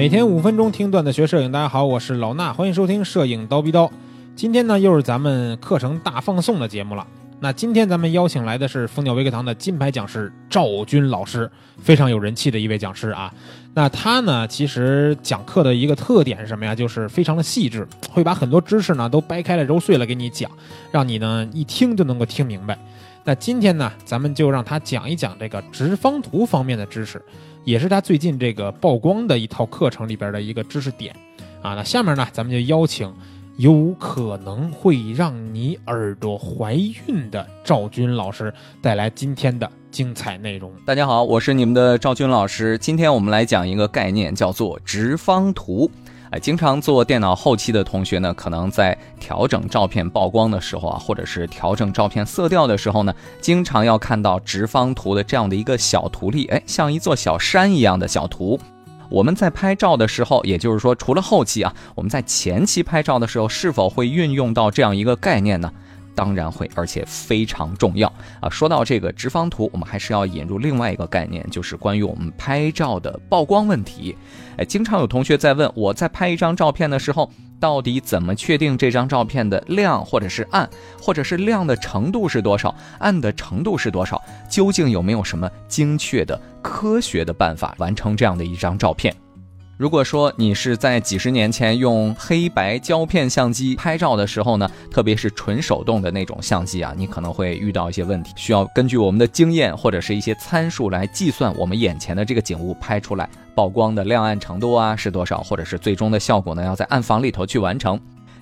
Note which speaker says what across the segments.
Speaker 1: 每天五分钟听段子学摄影，大家好，我是老衲，欢迎收听摄影刀逼刀。今天呢，又是咱们课程大放送的节目了。那今天咱们邀请来的是蜂鸟微课堂的金牌讲师赵军老师，非常有人气的一位讲师啊。那他呢，其实讲课的一个特点是什么呀？就是非常的细致，会把很多知识呢都掰开了揉碎了给你讲，让你呢一听就能够听明白。那今天呢，咱们就让他讲一讲这个直方图方面的知识，也是他最近这个曝光的一套课程里边的一个知识点啊。那下面呢，咱们就邀请有可能会让你耳朵怀孕的赵军老师带来今天的精彩内容。
Speaker 2: 大家好，我是你们的赵军老师。今天我们来讲一个概念，叫做直方图。哎，经常做电脑后期的同学呢，可能在调整照片曝光的时候啊，或者是调整照片色调的时候呢，经常要看到直方图的这样的一个小图例，哎，像一座小山一样的小图。我们在拍照的时候，也就是说，除了后期啊，我们在前期拍照的时候，是否会运用到这样一个概念呢？当然会，而且非常重要啊！说到这个直方图，我们还是要引入另外一个概念，就是关于我们拍照的曝光问题。哎，经常有同学在问，我在拍一张照片的时候，到底怎么确定这张照片的亮或者是暗，或者是亮的程度是多少，暗的程度是多少？究竟有没有什么精确的科学的办法完成这样的一张照片？如果说你是在几十年前用黑白胶片相机拍照的时候呢，特别是纯手动的那种相机啊，你可能会遇到一些问题，需要根据我们的经验或者是一些参数来计算我们眼前的这个景物拍出来曝光的亮暗程度啊是多少，或者是最终的效果呢要在暗房里头去完成。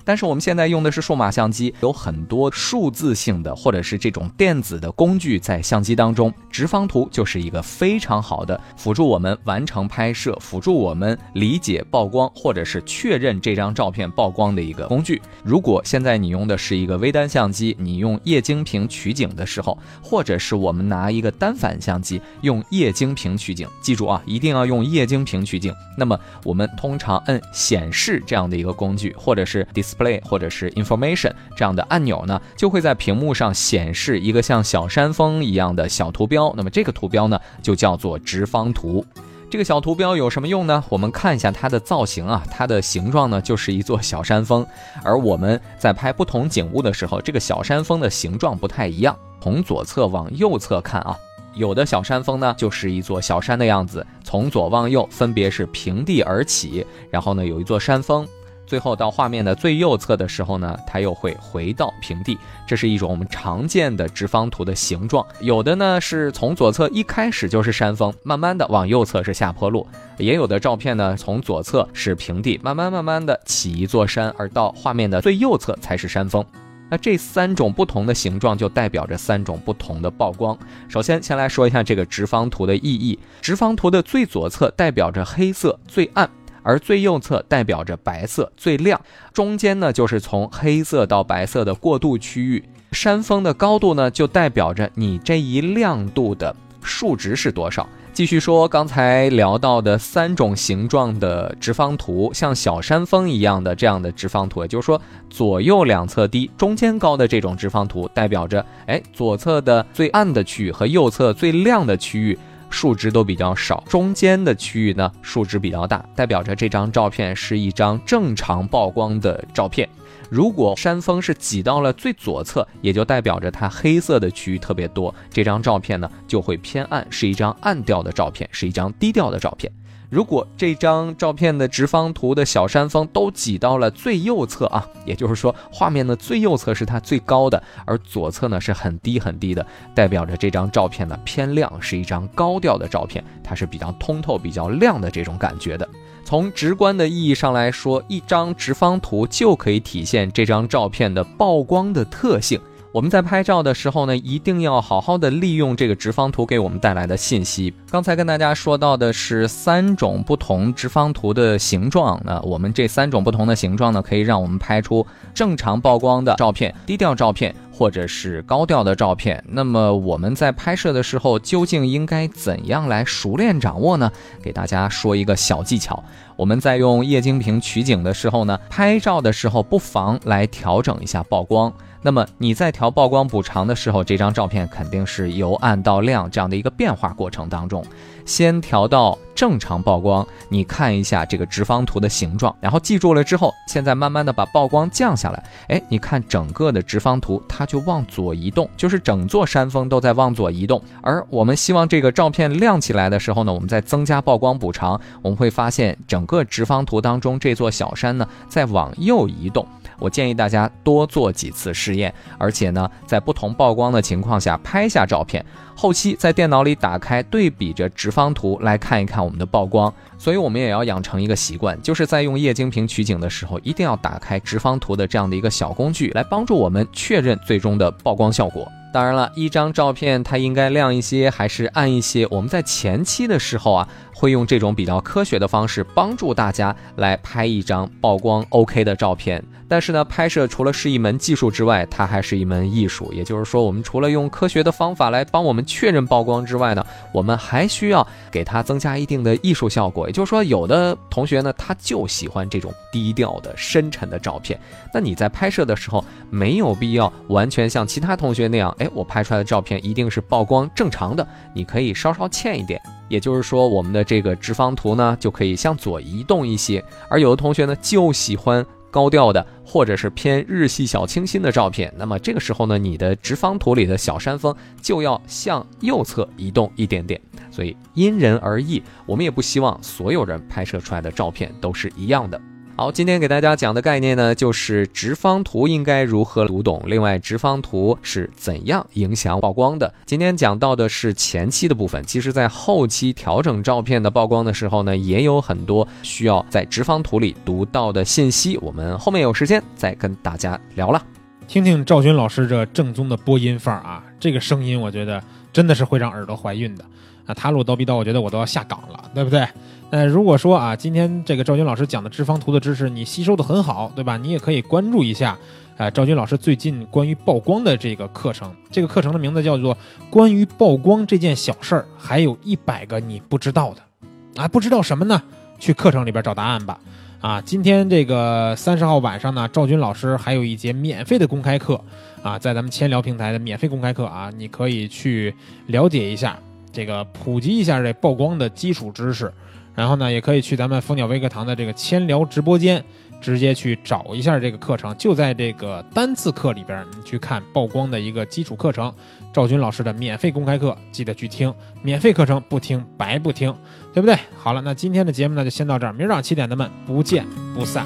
Speaker 2: 但是我们现在用的是数码相机，有很多数字性的或者是这种电子的工具在相机当中，直方图就是一个非常好的辅助我们完成拍摄、辅助我们理解曝光或者是确认这张照片曝光的一个工具。如果现在你用的是一个微单相机，你用液晶屏取景的时候，或者是我们拿一个单反相机用液晶屏取景，记住啊，一定要用液晶屏取景。那么我们通常摁显示这样的一个工具，或者是 dis。Play 或者是 Information 这样的按钮呢，就会在屏幕上显示一个像小山峰一样的小图标。那么这个图标呢，就叫做直方图。这个小图标有什么用呢？我们看一下它的造型啊，它的形状呢就是一座小山峰。而我们在拍不同景物的时候，这个小山峰的形状不太一样。从左侧往右侧看啊，有的小山峰呢就是一座小山的样子，从左往右分别是平地而起，然后呢有一座山峰。最后到画面的最右侧的时候呢，它又会回到平地。这是一种我们常见的直方图的形状。有的呢是从左侧一开始就是山峰，慢慢的往右侧是下坡路；也有的照片呢从左侧是平地，慢慢慢慢的起一座山，而到画面的最右侧才是山峰。那这三种不同的形状就代表着三种不同的曝光。首先，先来说一下这个直方图的意义。直方图的最左侧代表着黑色最暗。而最右侧代表着白色最亮，中间呢就是从黑色到白色的过渡区域。山峰的高度呢就代表着你这一亮度的数值是多少。继续说刚才聊到的三种形状的直方图，像小山峰一样的这样的直方图，也就是说左右两侧低，中间高的这种直方图，代表着哎左侧的最暗的区域和右侧最亮的区域。数值都比较少，中间的区域呢数值比较大，代表着这张照片是一张正常曝光的照片。如果山峰是挤到了最左侧，也就代表着它黑色的区域特别多，这张照片呢就会偏暗，是一张暗调的照片，是一张低调的照片。如果这张照片的直方图的小山峰都挤到了最右侧啊，也就是说画面的最右侧是它最高的，而左侧呢是很低很低的，代表着这张照片呢偏亮，是一张高调的照片，它是比较通透、比较亮的这种感觉的。从直观的意义上来说，一张直方图就可以体现这张照片的曝光的特性。我们在拍照的时候呢，一定要好好的利用这个直方图给我们带来的信息。刚才跟大家说到的是三种不同直方图的形状，那我们这三种不同的形状呢，可以让我们拍出正常曝光的照片、低调照片或者是高调的照片。那么我们在拍摄的时候，究竟应该怎样来熟练掌握呢？给大家说一个小技巧。我们在用液晶屏取景的时候呢，拍照的时候不妨来调整一下曝光。那么你在调曝光补偿的时候，这张照片肯定是由暗到亮这样的一个变化过程当中，先调到正常曝光，你看一下这个直方图的形状，然后记住了之后，现在慢慢的把曝光降下来，哎，你看整个的直方图它就往左移动，就是整座山峰都在往左移动。而我们希望这个照片亮起来的时候呢，我们再增加曝光补偿，我们会发现整个直方图当中这座小山呢在往右移动。我建议大家多做几次试验，而且呢，在不同曝光的情况下拍下照片，后期在电脑里打开对比着直方图来看一看我们的曝光。所以，我们也要养成一个习惯，就是在用液晶屏取景的时候，一定要打开直方图的这样的一个小工具，来帮助我们确认最终的曝光效果。当然了，一张照片它应该亮一些还是暗一些，我们在前期的时候啊，会用这种比较科学的方式帮助大家来拍一张曝光 OK 的照片。但是呢，拍摄除了是一门技术之外，它还是一门艺术。也就是说，我们除了用科学的方法来帮我们确认曝光之外呢，我们还需要给它增加一定的艺术效果。也就是说，有的同学呢，他就喜欢这种低调的、深沉的照片。那你在拍摄的时候，没有必要完全像其他同学那样，哎，我拍出来的照片一定是曝光正常的。你可以稍稍欠一点。也就是说，我们的这个直方图呢，就可以向左移动一些。而有的同学呢，就喜欢。高调的，或者是偏日系小清新的照片，那么这个时候呢，你的直方图里的小山峰就要向右侧移动一点点，所以因人而异。我们也不希望所有人拍摄出来的照片都是一样的。好，今天给大家讲的概念呢，就是直方图应该如何读懂。另外，直方图是怎样影响曝光的？今天讲到的是前期的部分，其实，在后期调整照片的曝光的时候呢，也有很多需要在直方图里读到的信息。我们后面有时间再跟大家聊了。
Speaker 1: 听听赵军老师这正宗的播音范儿啊，这个声音我觉得真的是会让耳朵怀孕的啊！他录叨逼叨，我觉得我都要下岗了，对不对？那如果说啊，今天这个赵军老师讲的直方图的知识你吸收的很好，对吧？你也可以关注一下，呃，赵军老师最近关于曝光的这个课程。这个课程的名字叫做《关于曝光这件小事儿》，还有一百个你不知道的，啊，不知道什么呢？去课程里边找答案吧。啊，今天这个三十号晚上呢，赵军老师还有一节免费的公开课，啊，在咱们千聊平台的免费公开课啊，你可以去了解一下，这个普及一下这曝光的基础知识。然后呢，也可以去咱们蜂鸟微课堂的这个千聊直播间，直接去找一下这个课程，就在这个单次课里边，你去看曝光的一个基础课程，赵军老师的免费公开课，记得去听，免费课程不听白不听，对不对？好了，那今天的节目呢就先到这儿，明儿早上七点咱们不见不散。